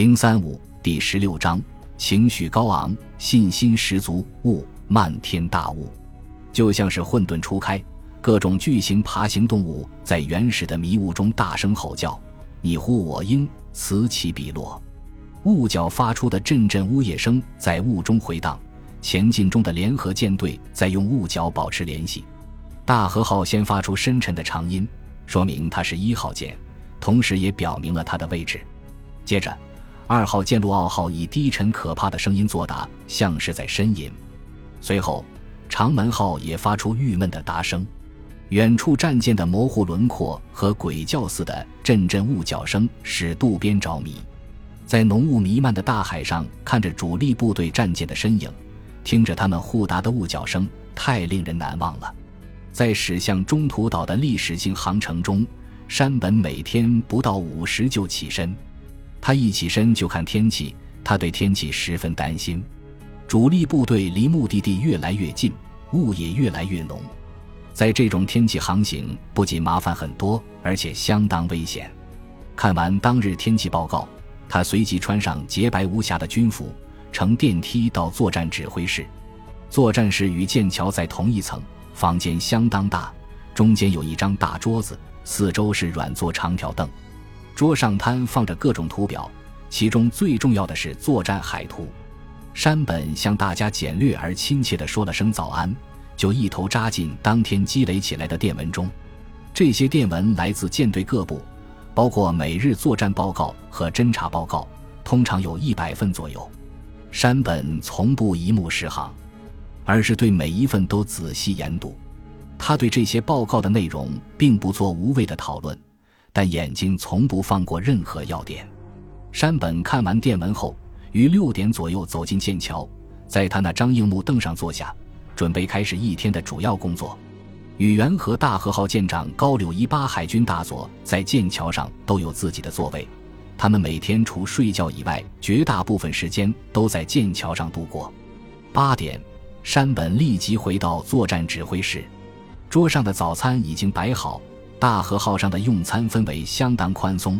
零三五第十六章，情绪高昂，信心十足。雾漫天大雾，就像是混沌初开，各种巨型爬行动物在原始的迷雾中大声吼叫，你呼我应，此起彼落。雾角发出的阵阵呜咽声在雾中回荡，前进中的联合舰队在用雾角保持联系。大和号先发出深沉的长音，说明它是一号舰，同时也表明了它的位置。接着。二号舰陆奥号以低沉可怕的声音作答，像是在呻吟。随后，长门号也发出郁闷的答声。远处战舰的模糊轮廓和鬼叫似的阵阵雾角声使渡边着迷。在浓雾弥漫的大海上，看着主力部队战舰的身影，听着他们互答的雾角声，太令人难忘了。在驶向中途岛的历史性航程中，山本每天不到五时就起身。他一起身就看天气，他对天气十分担心。主力部队离目的地越来越近，雾也越来越浓。在这种天气航行，不仅麻烦很多，而且相当危险。看完当日天气报告，他随即穿上洁白无瑕的军服，乘电梯到作战指挥室。作战室与剑桥在同一层，房间相当大，中间有一张大桌子，四周是软座长条凳。桌上摊放着各种图表，其中最重要的是作战海图。山本向大家简略而亲切地说了声早安，就一头扎进当天积累起来的电文中。这些电文来自舰队各部，包括每日作战报告和侦察报告，通常有一百份左右。山本从不一目十行，而是对每一份都仔细研读。他对这些报告的内容并不做无谓的讨论。但眼睛从不放过任何要点。山本看完电文后，于六点左右走进剑桥，在他那张硬木凳上坐下，准备开始一天的主要工作。宇垣和大和号舰长高柳一八海军大佐在剑桥上都有自己的座位，他们每天除睡觉以外，绝大部分时间都在剑桥上度过。八点，山本立即回到作战指挥室，桌上的早餐已经摆好。大和号上的用餐氛围相当宽松，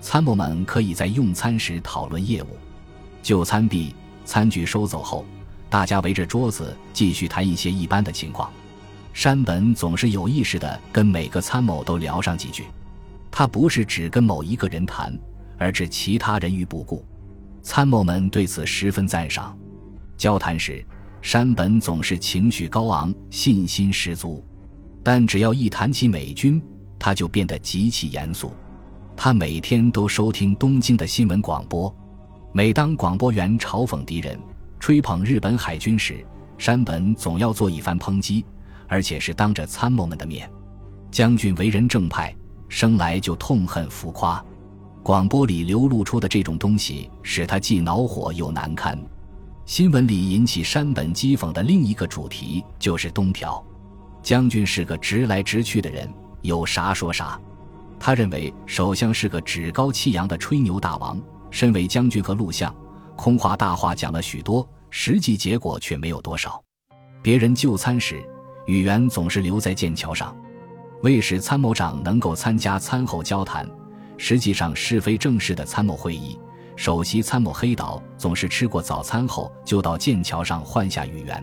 参谋们可以在用餐时讨论业务。就餐毕，餐具收走后，大家围着桌子继续谈一些一般的情况。山本总是有意识地跟每个参谋都聊上几句，他不是只跟某一个人谈，而置其他人于不顾。参谋们对此十分赞赏。交谈时，山本总是情绪高昂，信心十足。但只要一谈起美军，他就变得极其严肃。他每天都收听东京的新闻广播，每当广播员嘲讽敌人、吹捧日本海军时，山本总要做一番抨击，而且是当着参谋们的面。将军为人正派，生来就痛恨浮夸。广播里流露出的这种东西，使他既恼火又难堪。新闻里引起山本讥讽的另一个主题就是东条。将军是个直来直去的人，有啥说啥。他认为首相是个趾高气扬的吹牛大王。身为将军和陆相，空话大话讲了许多，实际结果却没有多少。别人就餐时，宇垣总是留在剑桥上。为使参谋长能够参加餐后交谈，实际上是非正式的参谋会议，首席参谋黑岛总是吃过早餐后就到剑桥上换下宇垣，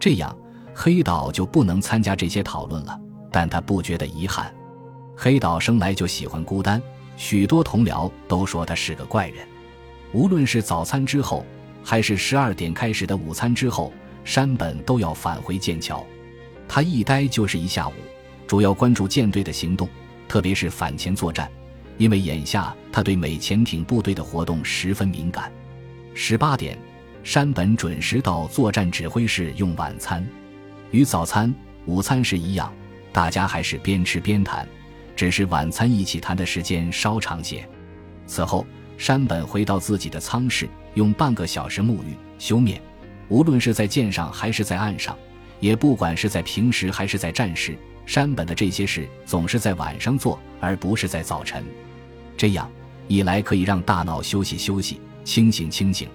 这样。黑岛就不能参加这些讨论了，但他不觉得遗憾。黑岛生来就喜欢孤单，许多同僚都说他是个怪人。无论是早餐之后，还是十二点开始的午餐之后，山本都要返回剑桥。他一待就是一下午，主要关注舰队的行动，特别是反潜作战，因为眼下他对美潜艇部队的活动十分敏感。十八点，山本准时到作战指挥室用晚餐。与早餐、午餐时一样，大家还是边吃边谈，只是晚餐一起谈的时间稍长些。此后，山本回到自己的舱室，用半个小时沐浴、休眠。无论是在舰上还是在岸上，也不管是在平时还是在战时，山本的这些事总是在晚上做，而不是在早晨。这样一来可以让大脑休息休息、清醒清醒；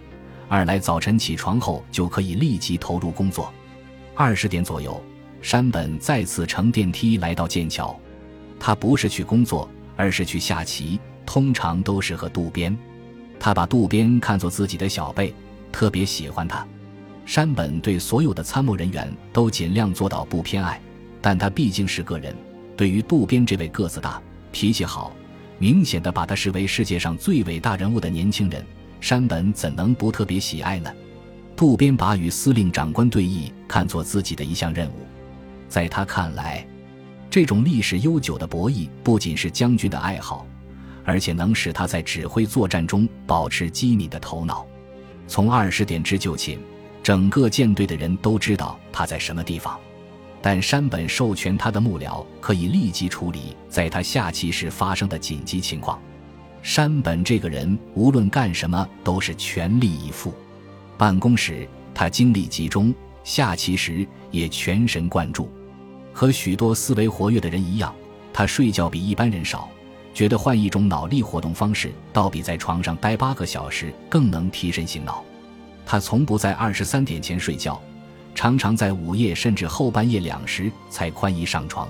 二来早晨起床后就可以立即投入工作。二十点左右，山本再次乘电梯来到剑桥。他不是去工作，而是去下棋，通常都是和渡边。他把渡边看作自己的小辈，特别喜欢他。山本对所有的参谋人员都尽量做到不偏爱，但他毕竟是个人。对于渡边这位个子大、脾气好、明显的把他视为世界上最伟大人物的年轻人，山本怎能不特别喜爱呢？渡边把与司令长官对弈看作自己的一项任务，在他看来，这种历史悠久的博弈不仅是将军的爱好，而且能使他在指挥作战中保持机敏的头脑。从二十点之就寝。整个舰队的人都知道他在什么地方，但山本授权他的幕僚可以立即处理在他下棋时发生的紧急情况。山本这个人无论干什么都是全力以赴，办公时他精力集中，下棋时也全神贯注。和许多思维活跃的人一样，他睡觉比一般人少，觉得换一种脑力活动方式，倒比在床上待八个小时更能提神醒脑。他从不在二十三点前睡觉，常常在午夜甚至后半夜两时才宽衣上床。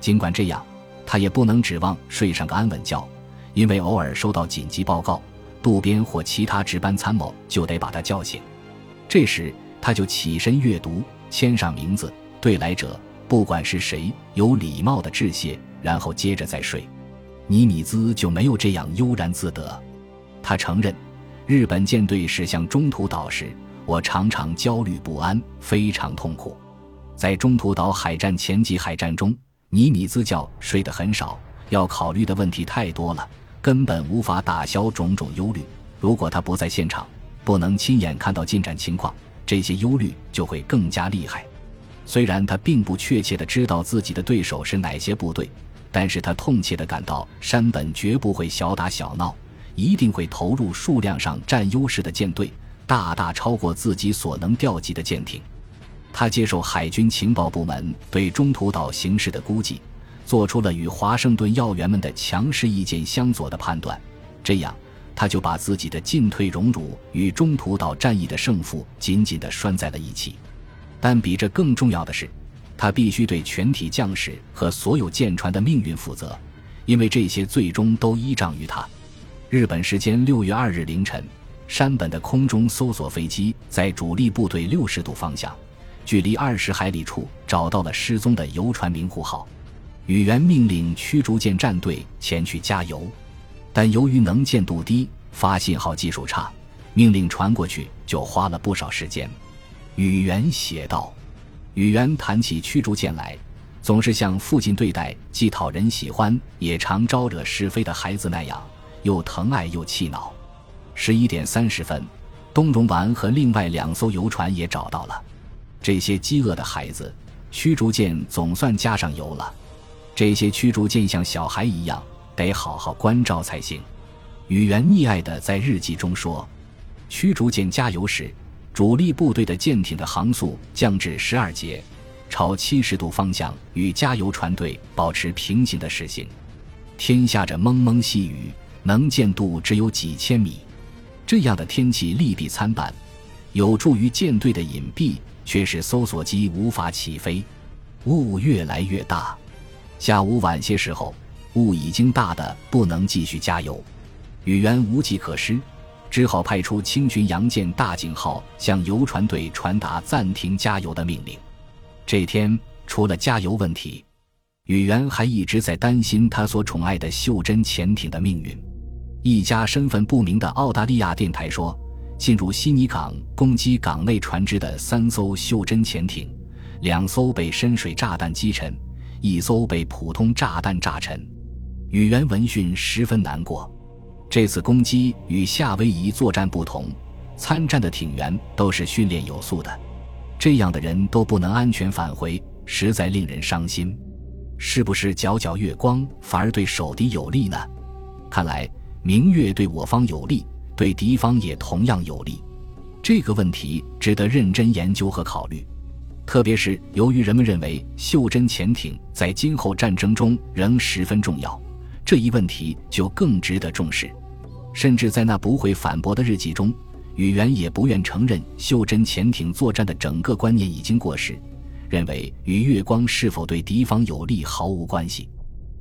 尽管这样，他也不能指望睡上个安稳觉，因为偶尔收到紧急报告，渡边或其他值班参谋就得把他叫醒。这时，他就起身阅读，签上名字，对来者不管是谁，有礼貌的致谢，然后接着再睡。尼米兹就没有这样悠然自得。他承认。日本舰队驶向中途岛时，我常常焦虑不安，非常痛苦。在中途岛海战前几海战中，尼米兹觉睡得很少，要考虑的问题太多了，根本无法打消种种忧虑。如果他不在现场，不能亲眼看到进展情况，这些忧虑就会更加厉害。虽然他并不确切地知道自己的对手是哪些部队，但是他痛切地感到山本绝不会小打小闹。一定会投入数量上占优势的舰队，大大超过自己所能调集的舰艇。他接受海军情报部门对中途岛形势的估计，做出了与华盛顿要员们的强势意见相左的判断。这样，他就把自己的进退荣辱与中途岛战役的胜负紧紧地拴在了一起。但比这更重要的是，他必须对全体将士和所有舰船的命运负责，因为这些最终都依仗于他。日本时间六月二日凌晨，山本的空中搜索飞机在主力部队六十度方向，距离二十海里处找到了失踪的游船“明户号”。宇垣命令驱逐舰战队前去加油，但由于能见度低、发信号技术差，命令传过去就花了不少时间。宇垣写道：“宇垣谈起驱逐舰来，总是像父亲对待既讨人喜欢也常招惹是非的孩子那样。”又疼爱又气恼。十一点三十分，东荣丸和另外两艘游船也找到了。这些饥饿的孩子，驱逐舰总算加上油了。这些驱逐舰像小孩一样，得好好关照才行。宇垣溺爱的在日记中说：“驱逐舰加油时，主力部队的舰艇的航速降至十二节，朝七十度方向与加油船队保持平行的驶行。天下着蒙蒙细雨。”能见度只有几千米，这样的天气利弊参半，有助于舰队的隐蔽，却使搜索机无法起飞。雾越来越大，下午晚些时候，雾已经大的不能继续加油，宇垣无计可施，只好派出清巡洋舰大井号向游船队传达暂停加油的命令。这天除了加油问题，宇垣还一直在担心他所宠爱的袖珍潜艇的命运。一家身份不明的澳大利亚电台说，进入悉尼港攻击港内船只的三艘袖珍潜艇，两艘被深水炸弹击沉，一艘被普通炸弹炸沉。宇垣闻讯十分难过。这次攻击与夏威夷作战不同，参战的艇员都是训练有素的，这样的人都不能安全返回，实在令人伤心。是不是皎皎月光反而对守敌有利呢？看来。明月对我方有利，对敌方也同样有利。这个问题值得认真研究和考虑，特别是由于人们认为袖珍潜艇在今后战争中仍十分重要，这一问题就更值得重视。甚至在那不会反驳的日记中，宇垣也不愿承认袖珍潜艇作战的整个观念已经过时，认为与月光是否对敌方有利毫无关系。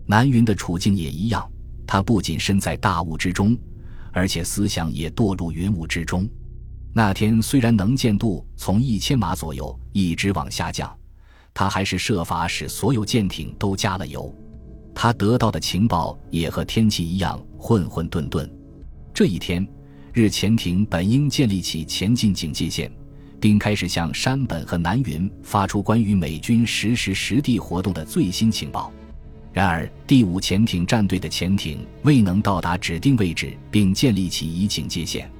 南云的处境也一样。他不仅身在大雾之中，而且思想也堕入云雾之中。那天虽然能见度从一千码左右一直往下降，他还是设法使所有舰艇都加了油。他得到的情报也和天气一样混混沌沌。这一天，日潜艇本应建立起前进警戒线，并开始向山本和南云发出关于美军实时实地活动的最新情报。然而，第五潜艇战队的潜艇未能到达指定位置并建立起乙警戒线。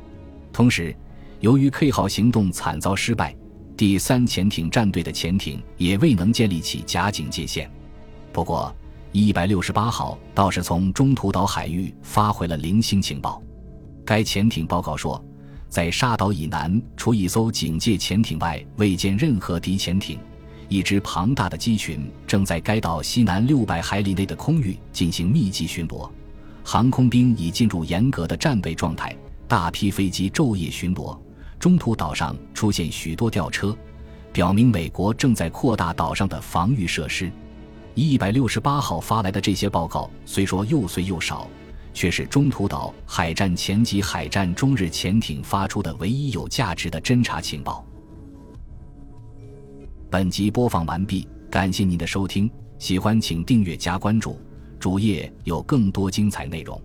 同时，由于 K 号行动惨遭失败，第三潜艇战队的潜艇也未能建立起假警戒线。不过，一百六十八号倒是从中途岛海域发回了零星情报。该潜艇报告说，在沙岛以南，除一艘警戒潜艇外，未见任何敌潜艇。一支庞大的机群正在该岛西南六百海里内的空域进行密集巡逻，航空兵已进入严格的战备状态，大批飞机昼夜巡逻。中途岛上出现许多吊车，表明美国正在扩大岛上的防御设施。一百六十八号发来的这些报告虽说又碎又少，却是中途岛海战前及海战中日潜艇发出的唯一有价值的侦察情报。本集播放完毕，感谢您的收听，喜欢请订阅加关注，主页有更多精彩内容。